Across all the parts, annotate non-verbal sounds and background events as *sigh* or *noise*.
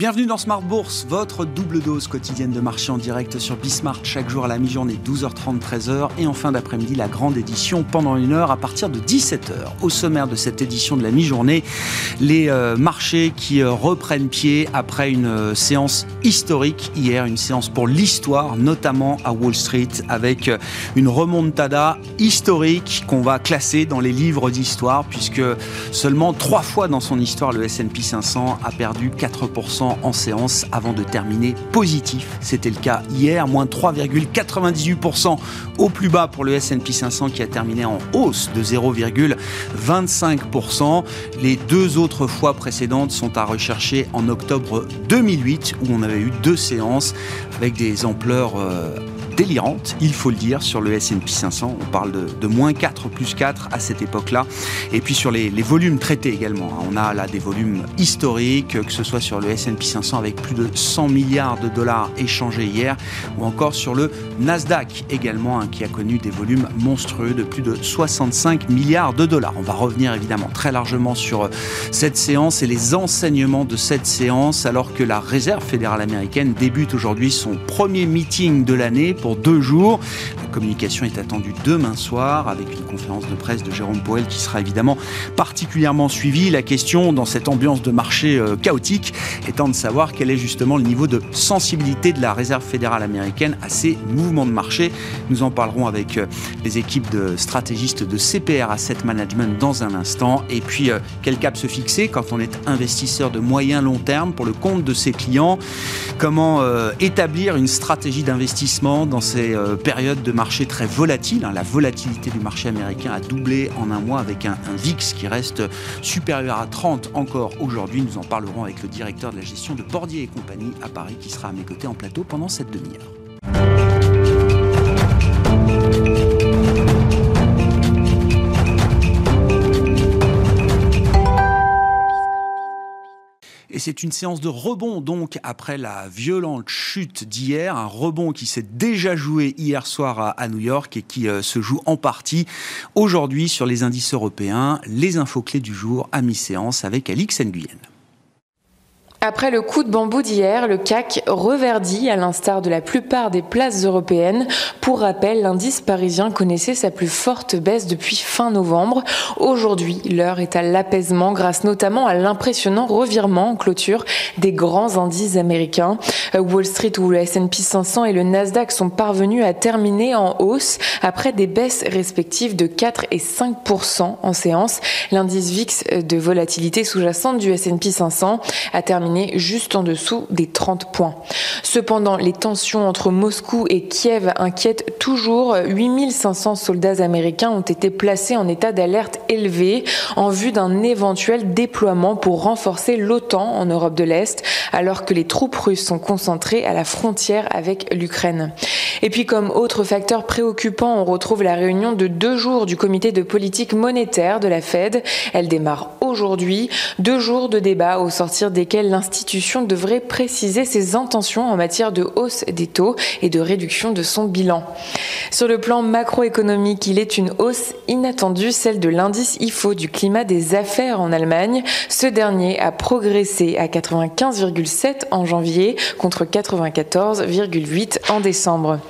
Bienvenue dans Smart Bourse, votre double dose quotidienne de marché en direct sur Bismart chaque jour à la mi-journée 12h30 13h et en fin d'après-midi la grande édition pendant une heure à partir de 17h. Au sommaire de cette édition de la mi-journée, les euh, marchés qui euh, reprennent pied après une euh, séance historique hier, une séance pour l'histoire, notamment à Wall Street avec une remontada historique qu'on va classer dans les livres d'histoire puisque seulement trois fois dans son histoire le S&P 500 a perdu 4% en séance avant de terminer positif. C'était le cas hier, moins 3,98% au plus bas pour le S&P 500 qui a terminé en hausse de 0,25%. Les deux autres fois précédentes sont à rechercher en octobre 2008 où on avait eu deux séances avec des ampleurs euh, délirante, il faut le dire, sur le S&P 500. On parle de, moins 4, plus 4 à cette époque-là. Et puis sur les, volumes traités également. Hein. On a là des volumes historiques, que ce soit sur le S&P 500 avec plus de 100 milliards de dollars échangés hier, ou encore sur le Nasdaq également, hein, qui a connu des volumes monstrueux de plus de 65 milliards de dollars. On va revenir évidemment très largement sur euh, cette séance et les enseignements de cette séance, alors que la Réserve fédérale américaine débute aujourd'hui son premier meeting de l'année pour deux jours. La communication est attendue demain soir avec une conférence de presse de Jérôme Powell qui sera évidemment particulièrement suivie. La question dans cette ambiance de marché euh, chaotique étant de savoir quel est justement le niveau de sensibilité de la Réserve fédérale américaine à ces mouvements de marché. Nous en parlerons avec euh, les équipes de stratégistes de CPR Asset Management dans un instant. Et puis, euh, quel cap se fixer quand on est investisseur de moyen long terme pour le compte de ses clients? Comment établir une stratégie d'investissement dans ces euh, périodes de marché très volatiles. Hein. La volatilité du marché américain a doublé en un mois avec un, un VIX qui reste supérieur à 30 encore aujourd'hui. Nous en parlerons avec le directeur de la gestion de Bordier et compagnie à Paris qui sera à mes côtés en plateau pendant cette demi-heure. C'est une séance de rebond donc après la violente chute d'hier, un rebond qui s'est déjà joué hier soir à, New York et qui euh, se joue en partie aujourd'hui sur les indices européens. Les infos clés du jour à mi-séance avec Alix Nguyen. Après le coup de bambou d'hier, le CAC reverdit à l'instar de la plupart des places européennes. Pour rappel, l'indice parisien connaissait sa plus forte baisse depuis fin novembre. Aujourd'hui, l'heure est à l'apaisement grâce notamment à l'impressionnant revirement en clôture des grands indices américains. Wall Street ou le S&P 500 et le Nasdaq sont parvenus à terminer en hausse après des baisses respectives de 4 et 5% en séance. L'indice VIX de volatilité sous-jacente du S&P 500 a terminé juste en dessous des 30 points. Cependant, les tensions entre Moscou et Kiev inquiètent toujours. 8500 soldats américains ont été placés en état d'alerte élevé en vue d'un éventuel déploiement pour renforcer l'OTAN en Europe de l'Est, alors que les troupes russes sont concentrées à la frontière avec l'Ukraine. Et puis, comme autre facteur préoccupant, on retrouve la réunion de deux jours du comité de politique monétaire de la Fed. Elle démarre aujourd'hui. Deux jours de débat au sortir desquels l'institution devrait préciser ses intentions en matière de hausse des taux et de réduction de son bilan. Sur le plan macroéconomique, il est une hausse inattendue, celle de l'indice IFO du climat des affaires en Allemagne. Ce dernier a progressé à 95,7 en janvier contre 94,8 en décembre.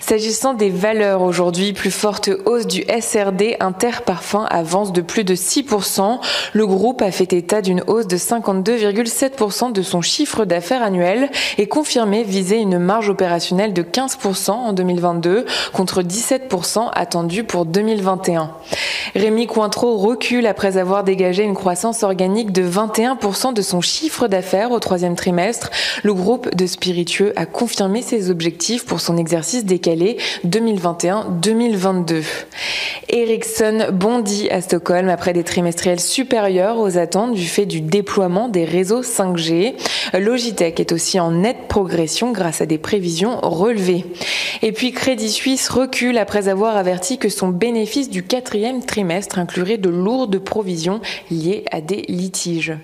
S'agissant des valeurs aujourd'hui, plus forte hausse du SRD, Interparfum avance de plus de 6%. Le groupe a fait état d'une hausse de 52,7% de son chiffre d'affaires annuel et confirmé viser une marge opérationnelle de 15% en 2022 contre 17% attendu pour 2021. Rémi Cointreau recule après avoir dégagé une croissance organique de 21% de son chiffre d'affaires au troisième trimestre. Le groupe de spiritueux a confirmé ses objectifs pour son exercice décalé 2021-2022. Ericsson bondit à Stockholm après des trimestriels supérieurs aux attentes du fait du déploiement des réseaux 5G. Logitech est aussi en nette progression grâce à des prévisions relevées. Et puis Crédit Suisse recule après avoir averti que son bénéfice du quatrième trimestre inclurait de lourdes provisions liées à des litiges.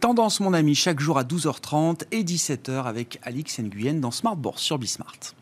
Tendance, mon ami, chaque jour à 12h30 et 17h avec Alix Nguyen dans Smart Bourse sur Bismart.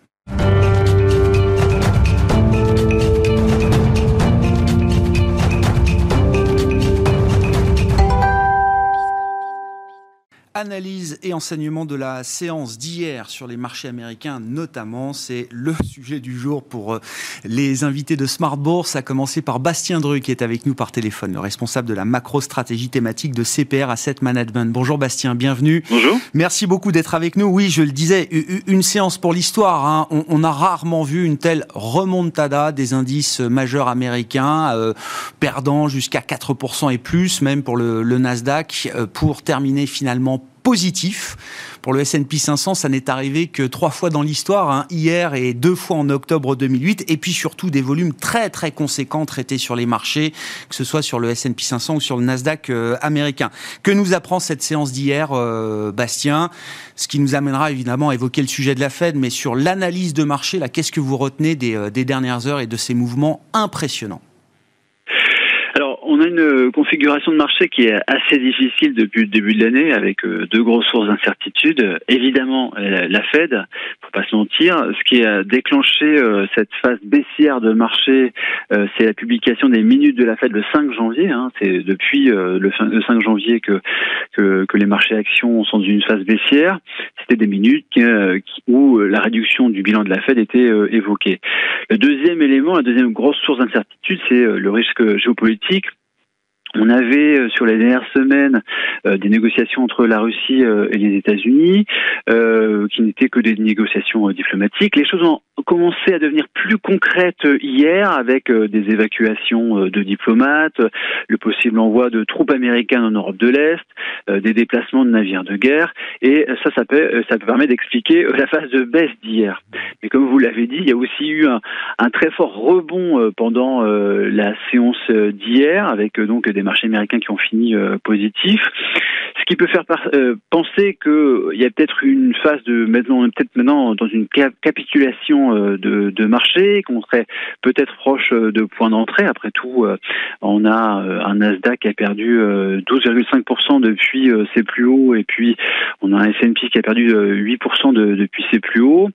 Analyse et enseignement de la séance d'hier sur les marchés américains notamment, c'est le *laughs* sujet du jour pour euh, les invités de Smart Bourse, à commencer par Bastien Dru qui est avec nous par téléphone, le responsable de la macro-stratégie thématique de CPR Asset Management. Bonjour Bastien, bienvenue. Bonjour. Merci beaucoup d'être avec nous. Oui, je le disais, une séance pour l'histoire. Hein. On, a rarement vu une telle remontada des indices majeurs américains, euh, perdant jusqu'à 4% et plus, même pour le, le Nasdaq, euh, pour terminer finalement positif. Pour le S&P 500, ça n'est arrivé que trois fois dans l'histoire, hein, hier et deux fois en octobre 2008, et puis surtout des volumes très très conséquents traités sur les marchés, que ce soit sur le S&P 500 ou sur le Nasdaq euh, américain. Que nous apprend cette séance d'hier, euh, Bastien? Ce qui nous amènera évidemment à évoquer le sujet de la Fed, mais sur l'analyse de marché, là, qu'est-ce que vous retenez des, euh, des dernières heures et de ces mouvements impressionnants? On a une configuration de marché qui est assez difficile depuis le début de l'année, avec euh, deux grosses sources d'incertitude. Évidemment, euh, la Fed, faut pas se mentir. Ce qui a déclenché euh, cette phase baissière de marché, c'est la publication des minutes de la Fed le 5 janvier. Hein. C'est depuis le 5 janvier que, que, que les marchés actions sont dans une phase baissière. C'était des minutes où la réduction du bilan de la Fed était évoquée. Le deuxième élément, la deuxième grosse source d'incertitude, c'est le risque géopolitique on avait euh, sur les dernières semaines euh, des négociations entre la Russie euh, et les États-Unis, qui n'étaient que des négociations diplomatiques. Les choses ont commencé à devenir plus concrètes hier avec des évacuations de diplomates, le possible envoi de troupes américaines en Europe de l'Est, des déplacements de navires de guerre, et ça, ça, peut, ça permet d'expliquer la phase de baisse d'hier. Mais comme vous l'avez dit, il y a aussi eu un, un très fort rebond pendant la séance d'hier, avec donc marchés américains qui ont fini euh, positifs. Ce qui peut faire euh, penser qu'il y a peut-être une phase de maintenant, peut-être maintenant dans une capitulation euh, de, de marché, qu'on serait peut-être proche de point d'entrée. Après tout, on a un Nasdaq qui a perdu 12,5% depuis ses plus hauts, et puis on a un S&P qui a perdu 8% depuis ses plus hauts.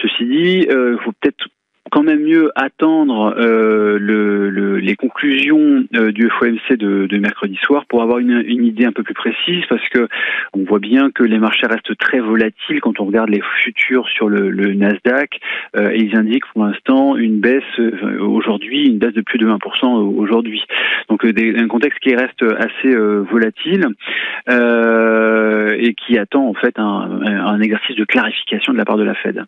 Ceci dit, il faut peut-être quand même mieux attendre euh, le, les conclusions euh, du FOMC de, de, mercredi soir pour avoir une, une, idée un peu plus précise parce que on voit bien que les marchés restent très volatiles quand on regarde les futurs sur le, le Nasdaq euh, et ils indiquent pour l'instant une baisse euh, aujourd'hui, une baisse de plus de 20% aujourd'hui. Donc des, un contexte qui reste assez volatile et qui attend en fait un, un exercice de clarification de la part de la Fed.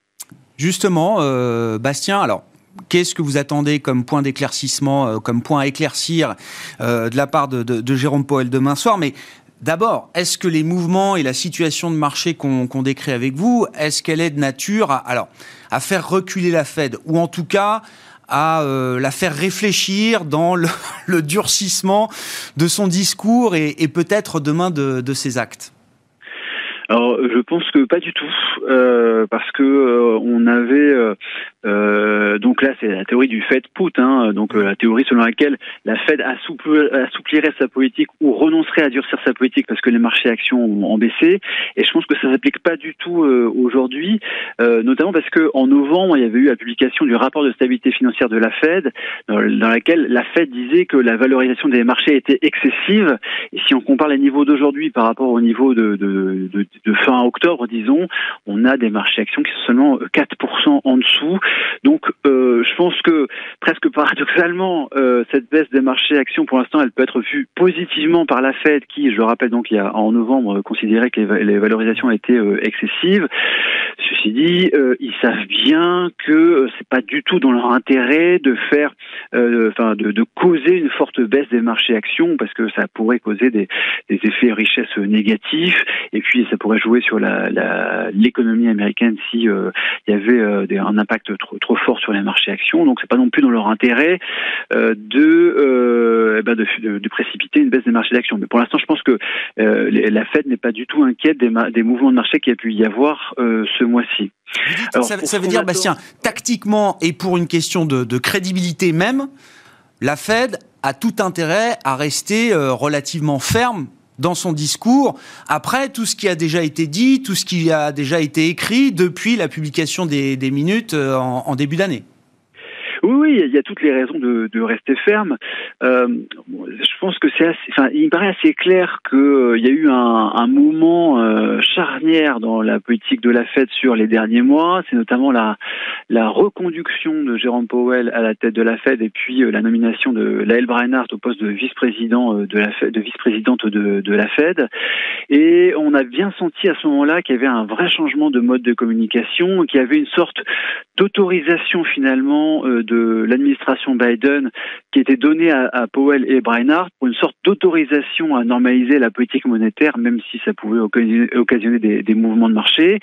Justement, euh, Bastien, alors Qu'est-ce que vous attendez comme point d'éclaircissement, euh, comme point à éclaircir euh, de la part de, Jérôme Poel demain soir? Mais d'abord, est-ce que les mouvements et la situation de marché qu'on décrit avec vous, est-ce qu'elle est de nature à faire reculer la Fed ou en tout cas à la faire réfléchir dans *laughs* le, durcissement de son discours et, peut-être demain de ses actes? Alors, je pense que pas du tout, euh, parce que euh, on avait euh, euh, donc là, c'est la théorie du Fed put, hein, donc la théorie selon laquelle la Fed assouplirait sa politique ou renoncerait à durcir sa politique parce que les marchés actions ont, baissé. Et je pense que ça s'applique pas du tout aujourd'hui, notamment parce que en novembre, il y avait eu la publication du rapport de stabilité financière de la Fed, dans, dans laquelle la Fed disait que la valorisation des marchés était excessive. Et si on compare les niveaux d'aujourd'hui par rapport au niveau de, de, de de fin octobre, disons, on a des marchés actions qui sont seulement 4% en dessous. Donc, euh, je pense que presque paradoxalement, euh, cette baisse des marchés actions, pour l'instant, elle peut être vue positivement par la Fed, qui, je le rappelle, donc il y a en novembre, considérait que les, valorisations étaient euh, excessives. Ceci dit, ils savent bien que c'est pas du tout dans leur intérêt de faire, enfin, de, de, causer une forte baisse des marchés actions, parce que ça pourrait causer des, des effets richesse négatifs, et puis ça pourrait jouer sur l'économie la, américaine si euh, il y avait euh, un impact trop, trop fort sur les marchés actions. Donc c'est pas non plus dans leur intérêt euh, eh ben, de, de, précipiter une baisse des marchés d'actions. Mais pour l'instant, je pense que la Fed n'est pas du tout inquiète des, des mouvements de marché qu'il y a pu y avoir ce mois-ci. Ça, veut dire, Bastien, tactiquement et pour une question de, de crédibilité même, la Fed a tout intérêt à rester relativement ferme dans son discours, après tout ce qui a déjà été dit, tout ce qui a déjà été écrit depuis la publication des, minutes euh, en, début d'année. Oui, oui, il y a toutes les raisons de, rester ferme. Euh, je pense que c'est assez, enfin, il me paraît assez clair qu'il euh, y a eu un, mouvement euh, charnière dans la politique de la Fed sur les derniers mois. C'est notamment la, reconduction de Jérôme Powell à la tête de la Fed et puis la nomination de Lael Breinhardt au poste de vice-président de vice-présidente de, la Fed. Et on a bien senti à ce moment-là qu'il y avait un vrai changement de mode de communication, qu'il y avait une sorte d'autorisation finalement de l'administration Biden qui était donnée à, Powell et Breinhardt pour une sorte d'autorisation à normaliser la politique monétaire, même si ça pouvait occasionner des, mouvements de marché.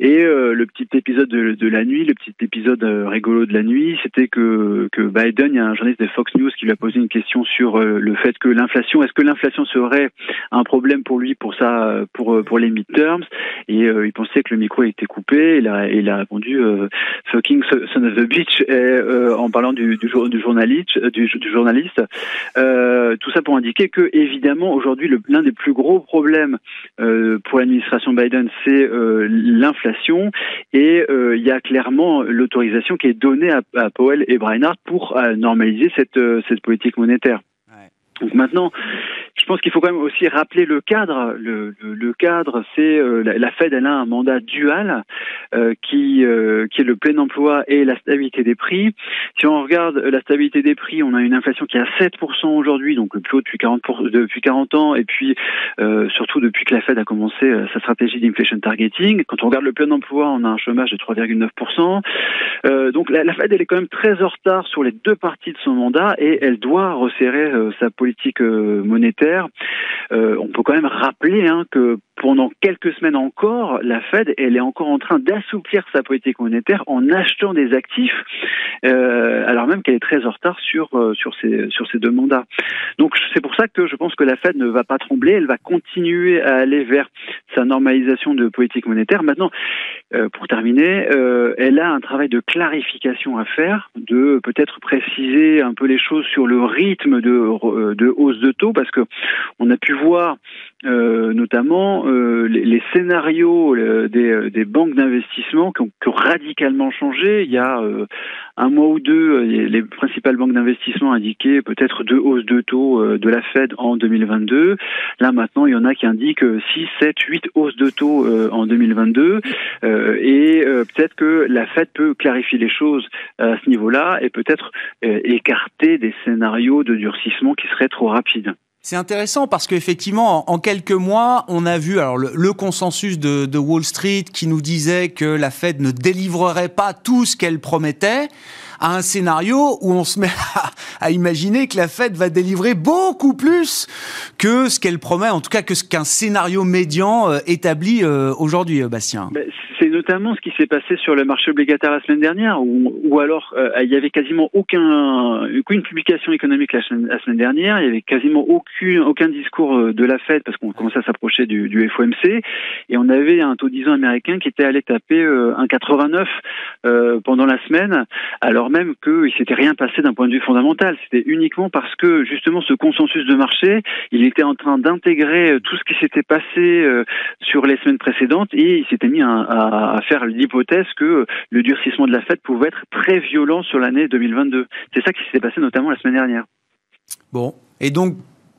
Et euh, le petit épisode de, la nuit, le petit épisode euh, rigolo de la nuit, c'était que, Biden, il y a un journaliste de Fox News qui lui a posé une question sur le fait que l'inflation, est-ce que l'inflation serait un problème pour lui pour ça, pour pour les midterms? Et il pensait que le micro était coupé. Il a, il a répondu fucking son of the beach et, euh, en parlant du, du, du journaliste, du, du journaliste. Euh, tout ça pour indiquer que évidemment aujourd'hui l'un des plus gros problèmes euh, pour l'administration Biden c'est euh, l'inflation et euh, il y a clairement l'autorisation qui est donnée à, à Powell et Breinhardt pour normaliser cette politique monétaire. Donc maintenant, je pense qu'il faut quand même aussi rappeler le cadre. Le, le, le cadre, c'est euh, la, Fed, elle a un mandat dual euh, qui euh, qui est le plein emploi et la stabilité des prix. Si on regarde la stabilité des prix, on a une inflation qui est à 7% aujourd'hui, donc le plus haut depuis 40 depuis 40 ans, et puis surtout depuis que la Fed a commencé sa stratégie d'inflation targeting. Quand on regarde le plein emploi, on a un chômage de 3,9%. donc la, la, Fed, elle est quand même très en retard sur les deux parties de son mandat et elle doit resserrer sa politique monétaire euh, on peut quand même rappeler hein, que pendant quelques semaines encore, la Fed, elle est encore en train d'assouplir sa politique monétaire en achetant des actifs, euh, alors même qu'elle est très en retard sur euh, sur ces sur ces deux mandats. Donc c'est pour ça que je pense que la Fed ne va pas trembler, elle va continuer à aller vers sa normalisation de politique monétaire. Maintenant, euh, pour terminer, euh, elle a un travail de clarification à faire, de peut-être préciser un peu les choses sur le rythme de de hausse de taux, parce que on a pu voir euh, euh, les, les, scénarios euh, des, des, banques d'investissement qui ont, qui ont, radicalement changé. Il y a un mois ou deux, les principales banques d'investissement indiquaient peut-être deux hausses de taux de la Fed en 2022. Là maintenant, il y en a qui indiquent 6, 7, 8 hausses de taux en 2022. et peut-être que la Fed peut clarifier les choses à ce niveau-là et peut-être écarter des scénarios de durcissement qui seraient trop rapides. C'est intéressant parce qu'effectivement, en, quelques mois, on a vu alors le, consensus de, de, Wall Street qui nous disait que la Fed ne délivrerait pas tout ce qu'elle promettait à un scénario où on se met *laughs* à, imaginer que la Fed va délivrer beaucoup plus que ce qu'elle promet, en tout cas que ce qu'un scénario médian euh, établi euh, aujourd'hui, euh, Bastien. Notamment ce qui s'est passé sur le marché obligataire la semaine dernière, où, alors euh, il y avait quasiment aucun, aucune publication économique la semaine, dernière, il y avait quasiment aucun, aucun discours de la Fed parce qu'on commençait à s'approcher du, FOMC, et on avait un taux 10 ans américain qui était allé taper 1,89 euh, pendant la semaine, alors même qu'il s'était rien passé d'un point de vue fondamental. C'était uniquement parce que justement ce consensus de marché, il était en train d'intégrer euh, tout ce qui s'était passé sur les semaines précédentes et il s'était mis à, faire l'hypothèse que le durcissement de la Fed pouvait être très violent sur l'année 2022. C'est ça qui s'est passé notamment la semaine dernière. Bon, et donc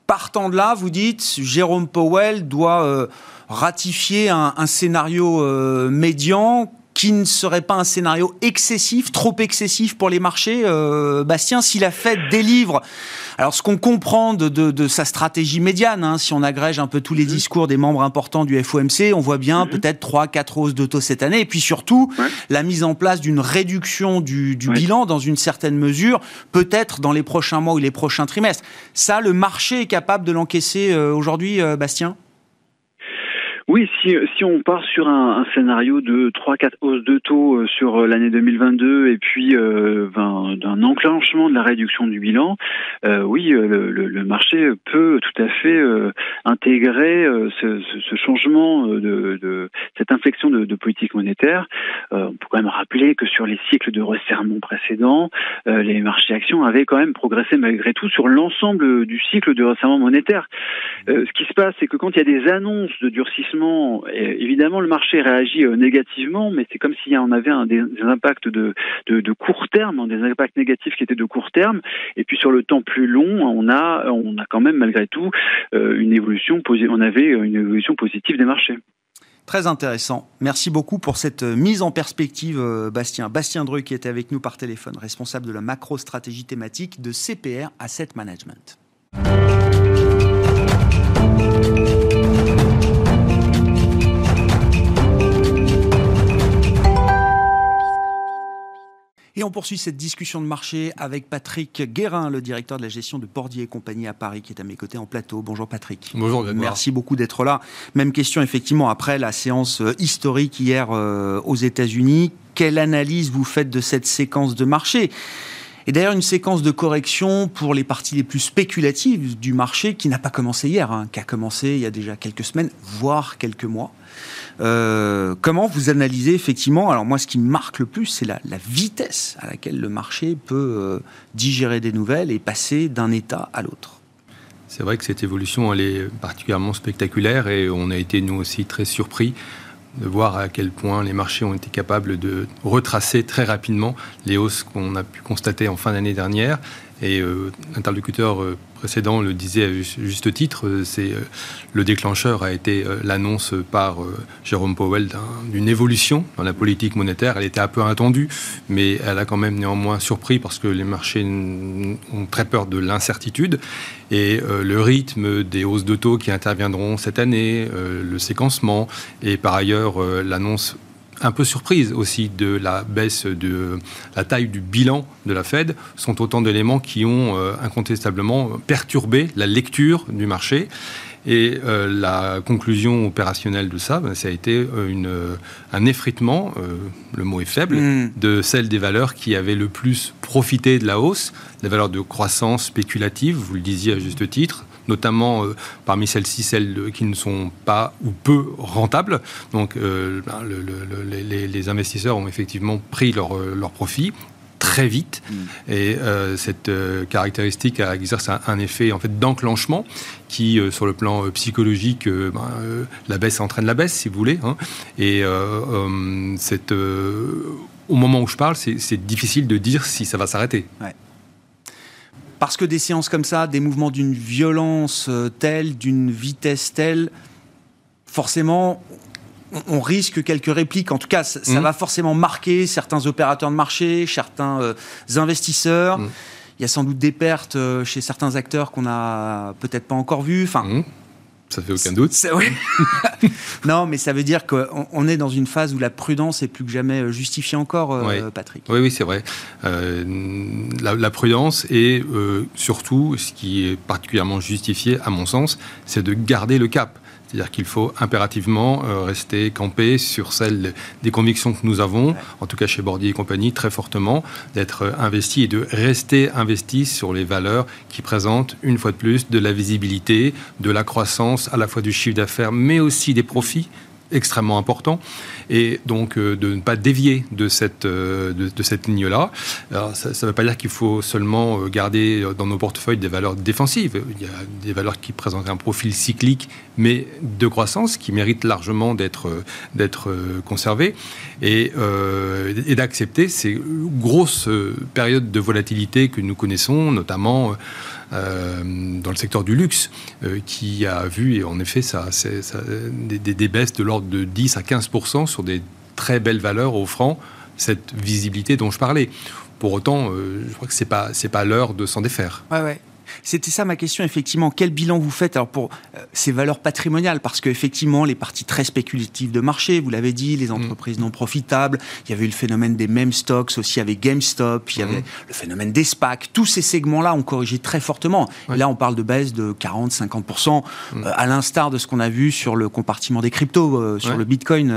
partant de là, vous dites, Jérôme Powell doit euh, ratifier un, scénario euh, médian qui ne serait pas un scénario excessif, trop excessif pour les marchés, euh, Bastien, si la Fed délivre. Alors, ce qu'on comprend de, de, de, sa stratégie médiane, hein, si on agrège un peu tous les mhm. discours des membres importants du FOMC, on voit bien mhm. peut-être 3 quatre hausses de taux cette année, et puis surtout la mise en place d'une réduction du, du bilan dans une certaine mesure, peut-être dans les prochains mois ou les prochains trimestres. Ça, le marché est capable de l'encaisser euh, aujourd'hui, euh, Bastien? Oui, si, si on part sur un, un scénario de 3-4 hausses de taux euh, sur euh, l'année 2022 et puis euh, d'un enclenchement de la réduction du bilan, euh, oui, le, le, marché peut tout à fait euh, intégrer ce, ce, changement de, de, cette inflexion de, de politique monétaire. on peut quand même rappeler que sur les cycles de resserrement précédents, les marchés actions avaient quand même progressé malgré tout sur l'ensemble du cycle de resserrement monétaire. ce qui se passe, c'est que quand il y a des annonces de durcissement évidemment, évidemment, le marché réagit négativement, mais c'est comme s'il y en avait un, des, impacts de, de, court terme, hein, des impacts négatifs qui étaient de court terme. Et puis sur le temps plus long, on a, on a quand même malgré tout une évolution, on avait une évolution positive des marchés. Très intéressant. Merci beaucoup pour cette euh, mise en perspective, euh, Bastien. Bastien Dreux qui était avec nous par téléphone, responsable de la macro-stratégie thématique de CPR Asset Management. Et on poursuit cette discussion de marché avec Patrick Guérin, le directeur de la gestion de Bordier et compagnie à Paris, qui est à mes côtés en plateau. Bonjour Patrick. Bonjour Merci beaucoup d'être là. Même question effectivement après la séance euh, historique hier euh, aux États-Unis. Quelle analyse vous faites de cette séquence de marché? Et d'ailleurs, une séquence de correction pour les parties les plus spéculatives du marché qui n'a pas commencé hier, hein, qui a commencé il y a déjà quelques semaines, voire quelques mois. Euh, comment vous analysez effectivement Alors moi, ce qui me marque le plus, c'est la, vitesse à laquelle le marché peut euh, digérer des nouvelles et passer d'un état à l'autre? C'est vrai que cette évolution, elle est particulièrement spectaculaire et on a été nous aussi très surpris de voir à quel point les marchés ont été capables de retracer très rapidement les hausses qu'on a pu constater en fin d'année dernière. Et euh, l'interlocuteur euh, précédent le disait à juste titre, euh, le déclencheur a été l'annonce par Jérôme Powell d'une évolution dans la politique monétaire. Elle était un peu attendue, mais elle a quand même néanmoins surpris parce que les marchés ont très peur de l'incertitude et le rythme des hausses de taux qui interviendront cette année, le séquencement et par ailleurs l'annonce un peu surprise aussi de la baisse de la taille du bilan de la Fed sont autant d'éléments qui ont euh, incontestablement perturbé la lecture du marché. Et euh, la conclusion opérationnelle de ça, ben, ça a été euh, une, un effritement, le mot est faible, mm. de celle des valeurs qui avaient le plus profité de la hausse, les valeurs de croissance spéculative, vous le disiez à juste titre, notamment euh, parmi celles-ci, celles qui ne sont pas ou peu rentables. Donc euh, ben, les, investisseurs ont effectivement pris leur, euh, leur profit très vite mm. et cette caractéristique a exercé un, effet en fait d'enclenchement qui sur le plan psychologique ben, la baisse entraîne la baisse si vous voulez hein. et cette, au moment où je parle c'est difficile de dire si ça va s'arrêter parce que des séances comme ça, des mouvements d'une violence euh, telle, d'une vitesse telle, forcément, on, risque quelques répliques. En tout cas, ça, mmh. va forcément marquer certains opérateurs de marché, certains euh, investisseurs. Mmh. Il y a sans doute des pertes euh, chez certains acteurs qu'on n'a peut-être pas encore vus. Enfin, mmh. Ça fait aucun doute. *laughs* non, mais ça veut dire qu'on est dans une phase où la prudence est plus que jamais euh, justifiée encore, euh, Patrick. Oui, oui, c'est vrai. Euh, la, prudence et surtout, ce qui est particulièrement justifié, à mon sens, c'est de garder le cap. C'est-à-dire qu'il faut impérativement euh, rester campé sur celle des convictions que nous avons, en tout cas chez Bordier et compagnie, très fortement, d'être euh, investi et de rester investi sur les valeurs qui présentent, une fois de plus, de la visibilité, de la croissance, à la fois du chiffre d'affaires, mais aussi des profits extrêmement important et donc euh, de ne pas dévier de cette, euh, de, cette ligne-là. ça ne veut pas dire qu'il faut seulement euh, garder dans nos portefeuilles des valeurs défensives. Il y a des valeurs qui présentent un profil cyclique mais de croissance qui méritent largement d'être conservées et, d'accepter ces grosses périodes de volatilité que nous connaissons, notamment dans le secteur du luxe, euh, qui a vu, et en effet, ça, des, baisses de l'ordre de 10 à 15% sur des très belles valeurs offrant cette visibilité dont je parlais. Pour autant, euh, je crois que c'est pas c'est pas l'heure de s'en défaire. Ouais, ouais. C'était ça ma question, effectivement. Quel bilan vous faites alors pour euh, ces valeurs patrimoniales? Parce qu'effectivement, les parties très spéculatives de marché, vous l'avez dit, les mm. entreprises non profitables, il y avait eu le phénomène des mêmes stocks aussi avec GameStop, il y avait mm. le phénomène des SPAC. Tous ces segments-là ont corrigé très fortement. Et là, on parle de baisse de 40-50%, mm. euh, à l'instar de ce qu'on a vu sur le compartiment des cryptos, euh, sur le Bitcoin,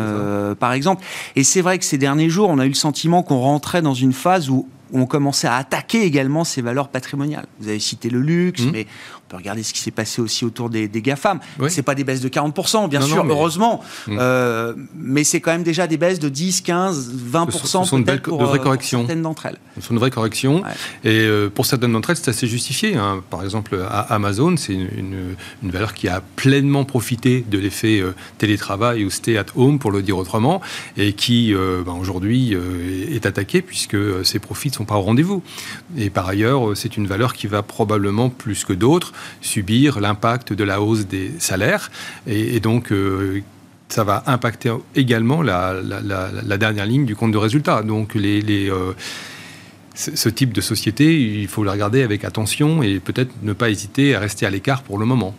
par exemple. Et c'est vrai que ces derniers jours, on a eu le sentiment qu'on rentrait dans une phase où on commençait à attaquer également ces valeurs patrimoniales. Vous avez cité le luxe, mmh. mais peut regarder ce qui s'est passé aussi autour des, des GAFAM. Ce C'est pas des baisses de 40%, bien sûr, heureusement, mm. euh, mais c'est quand même déjà des baisses de 10, 15, 20% ce sont pour, vraies corrections. certaines d'entre elles. Ce sont de vraies corrections. Et euh, pour certaines d'entre elles, c'est assez justifié. Hein. Par exemple, à Amazon, c'est une, une, valeur qui a pleinement profité de l'effet euh, télétravail ou stay at home, pour le dire autrement, et qui ben, aujourd'hui est attaquée puisque ses profits ne sont pas au rendez-vous. Et par ailleurs, c'est une valeur qui va probablement plus que d'autres subir l'impact de la hausse des salaires. Et, donc, euh, ça va impacter également la, dernière ligne du compte de résultat. Donc, les, euh, ce type de société, il faut le regarder avec attention et peut-être ne pas hésiter à rester à l'écart pour le moment.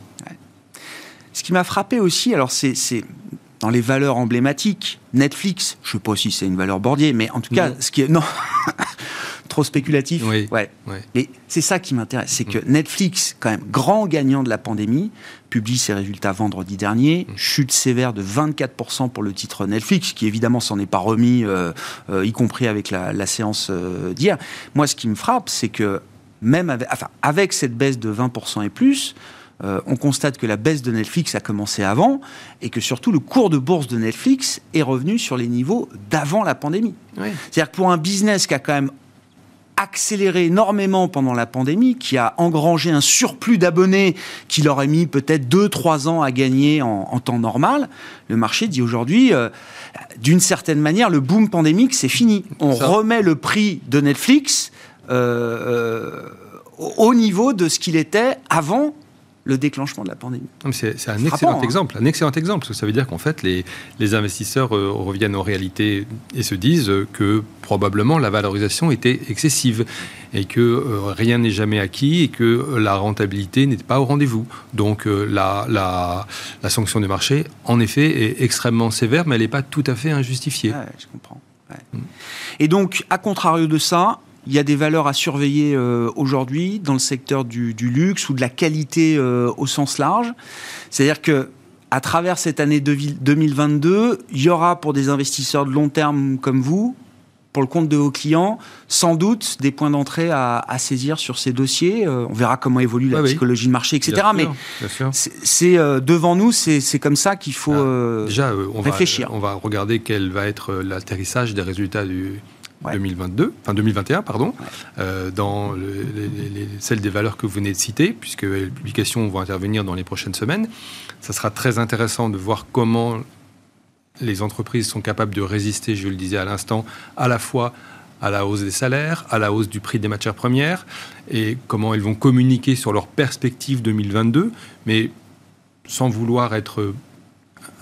Ce qui m'a frappé aussi, alors c'est dans les valeurs emblématiques, Netflix, je ne sais pas si c'est une valeur bordier, mais en tout cas, ce qui est non, *laughs* trop spéculatif. Oui. Ouais. Et c'est ça qui m'intéresse, c'est que mm. Netflix, quand même grand gagnant de la pandémie, publie ses résultats vendredi dernier, mm. chute sévère de 24% pour le titre Netflix, qui évidemment s'en est pas remis, euh, euh, y compris avec la, séance euh, d'hier. Moi, ce qui me frappe, c'est que même avec, enfin, avec cette baisse de 20% et plus, on constate que la baisse de Netflix a commencé avant et que surtout le cours de bourse de Netflix est revenu sur les niveaux d'avant la pandémie. C'est-à-dire que pour un business qui a quand même accéléré énormément pendant la pandémie, qui a engrangé un surplus d'abonnés qui leur a mis peut-être 2-3 ans à gagner en, temps normal, le marché dit aujourd'hui, euh, d'une certaine manière, le boom pandémique, c'est fini. On remet le prix de Netflix euh, euh, au niveau de ce qu'il était avant le déclenchement de la pandémie. C'est un excellent hein. exemple, un excellent exemple. Parce que ça veut dire qu'en fait, les, les investisseurs euh, reviennent aux réalités et se disent que probablement la valorisation était excessive et que euh, rien n'est jamais acquis et que la rentabilité n'était pas au rendez-vous. Donc euh, la, la, la, sanction du marché, en effet, est extrêmement sévère, mais elle n'est pas tout à fait injustifiée. je comprends. Mm. Et donc, à contrario de ça, il y a des valeurs à surveiller euh, aujourd'hui dans le secteur du, luxe ou de la qualité euh, au sens large. C'est-à-dire que à travers cette année 2022, il y aura pour des investisseurs de long terme comme vous, pour le compte de vos clients, sans doute des points d'entrée à, saisir sur ces dossiers. Euh, on verra comment évolue la psychologie de marché, etc. Mais c'est devant nous, c'est comme ça qu'il faut ah, déjà, on réfléchir. on va regarder quel va être l'atterrissage des résultats du, 2022, enfin 2021, pardon, euh, dans les, celles des valeurs que vous venez de citer, puisque les publications vont intervenir dans les prochaines semaines. Ça sera très intéressant de voir comment les entreprises sont capables de résister, je le disais à l'instant, à la fois à la hausse des salaires, à la hausse du prix des matières premières, et comment elles vont communiquer sur leur perspective 2022, mais sans vouloir être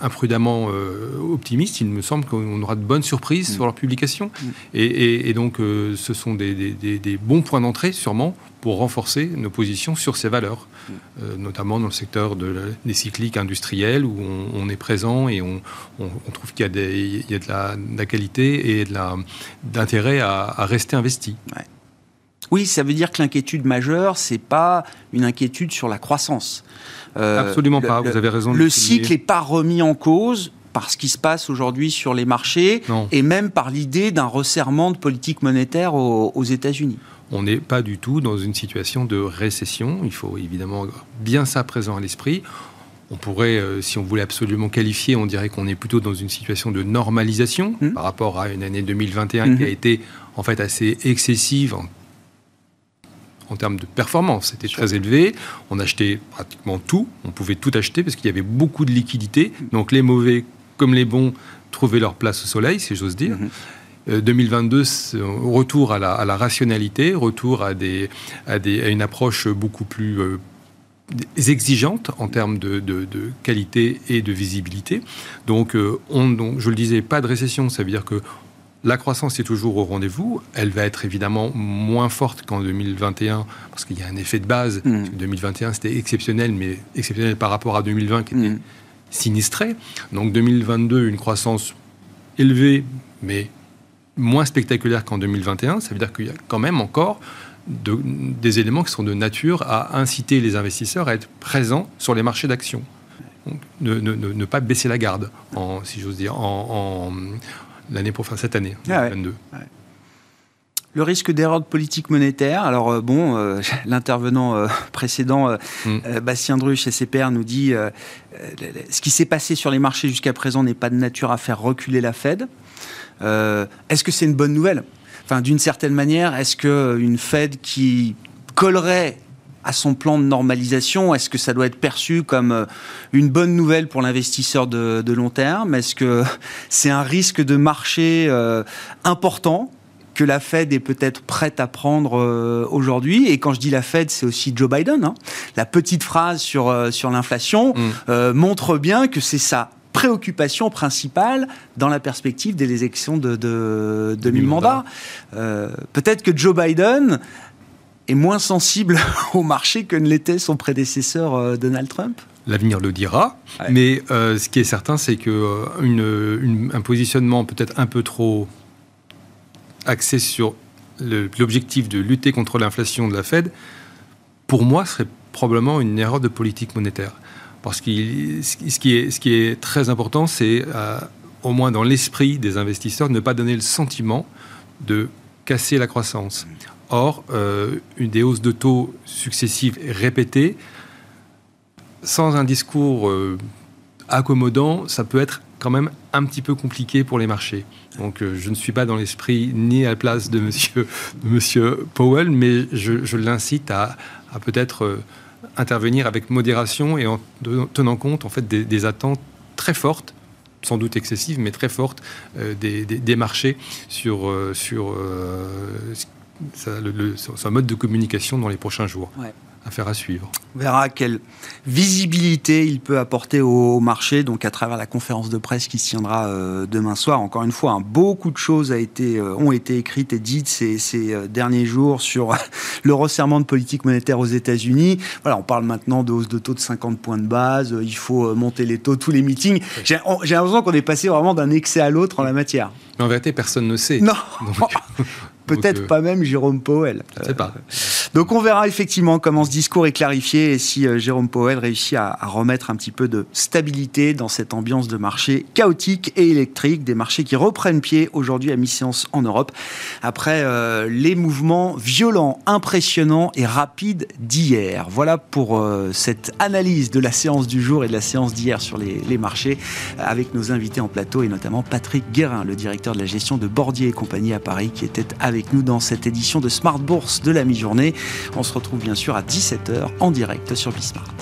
imprudemment euh, optimiste, il me semble qu'on aura de bonnes surprises mm. sur leur publication. Mm. Et, donc, euh, ce sont des, bons points d'entrée, sûrement, pour renforcer nos positions sur ces valeurs, mm. euh, notamment dans le secteur de des cycliques industriels, où on, est présent et on, trouve qu'il y a, de, la, qualité et de d'intérêt à, à, rester investi. Oui, ça veut dire que l'inquiétude majeure, c'est pas une inquiétude sur la croissance. Euh, Absolument pas, vous avez raison. Le cycle n'est pas remis en cause par ce qui se passe aujourd'hui sur les marchés et même par l'idée d'un resserrement de politique monétaire aux, États-Unis. On n'est pas du tout dans une situation de récession. Il faut évidemment bien ça présent à l'esprit. On pourrait, euh, si on voulait absolument qualifier, on dirait qu'on est plutôt dans une situation de normalisation mmh. par rapport à une année 2021 qui a été en fait assez excessive en en termes de performance. C'était très élevé. On achetait pratiquement tout. On pouvait tout acheter parce qu'il y avait beaucoup de liquidités. Donc les mauvais comme les bons trouvaient leur place au soleil, si j'ose dire. 2022, mm-hmm. euh, retour à la, rationalité, retour à, des, à, une approche beaucoup plus euh, exigeante en termes de, qualité et de visibilité. Donc, euh, on, donc, je le disais, pas de récession, ça veut dire que la croissance est toujours au rendez-vous. Elle va être évidemment moins forte qu'en 2021 parce qu'il y a un effet de base. 2021, mm. c'était exceptionnel, mais exceptionnel par rapport à 2020 qui était mm. sinistré. Donc 2022, une croissance élevée, mais moins spectaculaire qu'en 2021. Ça veut dire qu'il y a quand même encore des éléments qui sont de nature à inciter les investisseurs à être présents sur les marchés d'actions. Ne, pas baisser la garde, si j'ose dire, en, l'année pour cette année, 2022. Ah le risque d'erreur de politique monétaire. Alors bon, *laughs* l'intervenant précédent, mm. Bastien Druch, SCPR, nous dit ce qui s'est passé sur les marchés jusqu'à présent n'est pas de nature à faire reculer la Fed. Est-ce que c'est une bonne nouvelle? Enfin, d'une certaine manière, est-ce qu'une Fed qui collerait à son plan de normalisation Est-ce que ça doit être perçu comme euh, une bonne nouvelle pour l'investisseur de, long terme? Est-ce que *laughs* c'est un risque de marché euh, important que la Fed est peut-être prête à prendre euh, aujourd'hui? Et quand je dis la Fed, c'est aussi Joe Biden. Hein. La petite phrase sur, sur l'inflation mm. montre bien que c'est sa préoccupation principale dans la perspective des élections de, de, de mi-mandat. peut-être que Joe Biden est moins sensible *laughs* au marché que ne l'était son prédécesseur euh, Donald Trump L'avenir le dira, mais euh, ce qui est certain, c'est que euh, une, un positionnement peut-être un peu trop axé sur l'objectif de lutter contre l'inflation de la Fed, pour moi, serait probablement une erreur de politique monétaire. Parce que ce, qui est, ce qui est très important, c'est, au moins dans l'esprit des investisseurs, ne pas donner le sentiment de casser la croissance. Or, euh, une des hausses de taux successives répétées, sans un discours euh, accommodant, ça peut être quand même un petit peu compliqué pour les marchés. Donc euh, je ne suis pas dans l'esprit ni à la place de monsieur, Powell, mais je, l'incite à, peut-être intervenir avec modération et en tenant compte en fait des, attentes très fortes sans doute excessives, mais très fortes des, marchés sur, sur son mode de communication dans les prochains jours. Affaire à suivre. On verra quelle visibilité il peut apporter au marché, donc à travers la conférence de presse qui se tiendra euh, demain soir. Encore une fois, hein, beaucoup de choses a été, euh, ont été écrites et dites ces, ces euh, derniers jours sur *laughs* le resserrement de politique monétaire aux États-Unis. Voilà, on parle maintenant de hausse de taux de 50 points de base. Il faut monter les taux tous les meetings. J'ai l'impression qu'on est passé vraiment d'un excès à l'autre en la matière. Mais en vérité, personne ne sait. Non. *laughs* Peut-être pas même Jérôme Powell. Je sais pas. Donc on verra effectivement comment ce discours est clarifié et si euh, Jérôme Powell réussit à, remettre un petit peu de stabilité dans cette ambiance de marché chaotique et électrique, des marchés qui reprennent pied aujourd'hui à mi-séance en Europe après euh, les mouvements violents, impressionnants et rapides d'hier. Voilà pour euh, cette analyse de la séance du jour et de la séance d'hier sur les, les, marchés avec nos invités en plateau et notamment Patrick Guérin, le directeur de la gestion de Bordier et compagnie à Paris qui était avec nous dans cette édition de Smart Bourse de la mi-journée. On se retrouve bien sûr à 17h en direct sur Bismart.